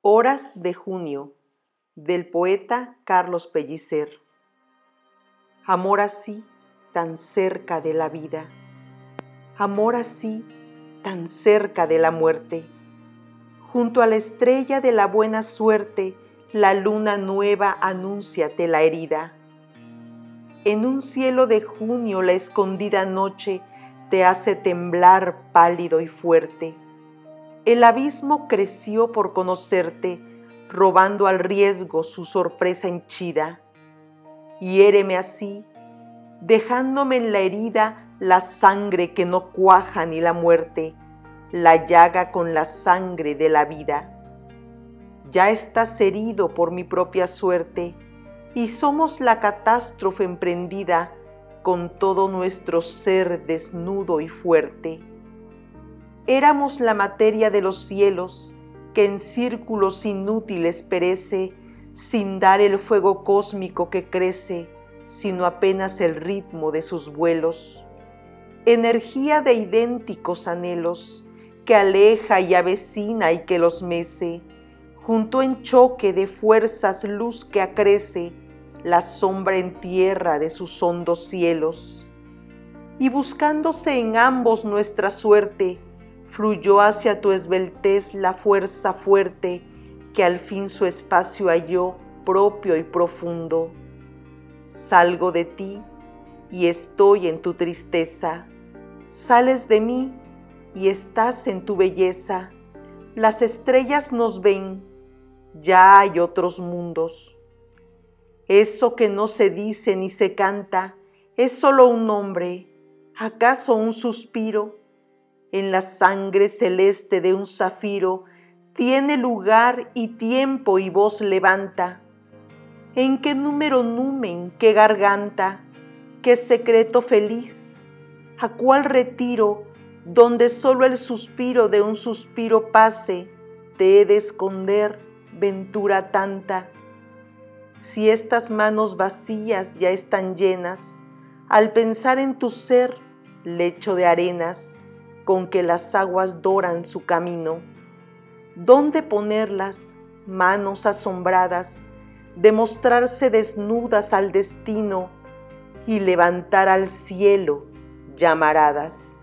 Horas de junio del poeta Carlos Pellicer. Amor así, tan cerca de la vida. Amor así, tan cerca de la muerte. Junto a la estrella de la buena suerte, la luna nueva anúnciate la herida. En un cielo de junio la escondida noche te hace temblar pálido y fuerte el abismo creció por conocerte, robando al riesgo su sorpresa henchida. Hiéreme así, dejándome en la herida la sangre que no cuaja ni la muerte, la llaga con la sangre de la vida. Ya estás herido por mi propia suerte, y somos la catástrofe emprendida con todo nuestro ser desnudo y fuerte éramos la materia de los cielos que en círculos inútiles perece sin dar el fuego cósmico que crece, sino apenas el ritmo de sus vuelos. Energía de idénticos anhelos que aleja y avecina y que los mece, junto en choque de fuerzas luz que acrece la sombra en tierra de sus hondos cielos. Y buscándose en ambos nuestra suerte, fluyó hacia tu esbeltez la fuerza fuerte que al fin su espacio halló propio y profundo. Salgo de ti y estoy en tu tristeza. Sales de mí y estás en tu belleza. Las estrellas nos ven, ya hay otros mundos. Eso que no se dice ni se canta es solo un nombre, acaso un suspiro en la sangre celeste de un zafiro, tiene lugar y tiempo y voz levanta. ¿En qué número numen, qué garganta, qué secreto feliz? ¿A cuál retiro, donde solo el suspiro de un suspiro pase, te he de esconder, ventura tanta? Si estas manos vacías ya están llenas, al pensar en tu ser, lecho de arenas, con que las aguas doran su camino. ¿Dónde ponerlas, manos asombradas, demostrarse desnudas al destino y levantar al cielo llamaradas?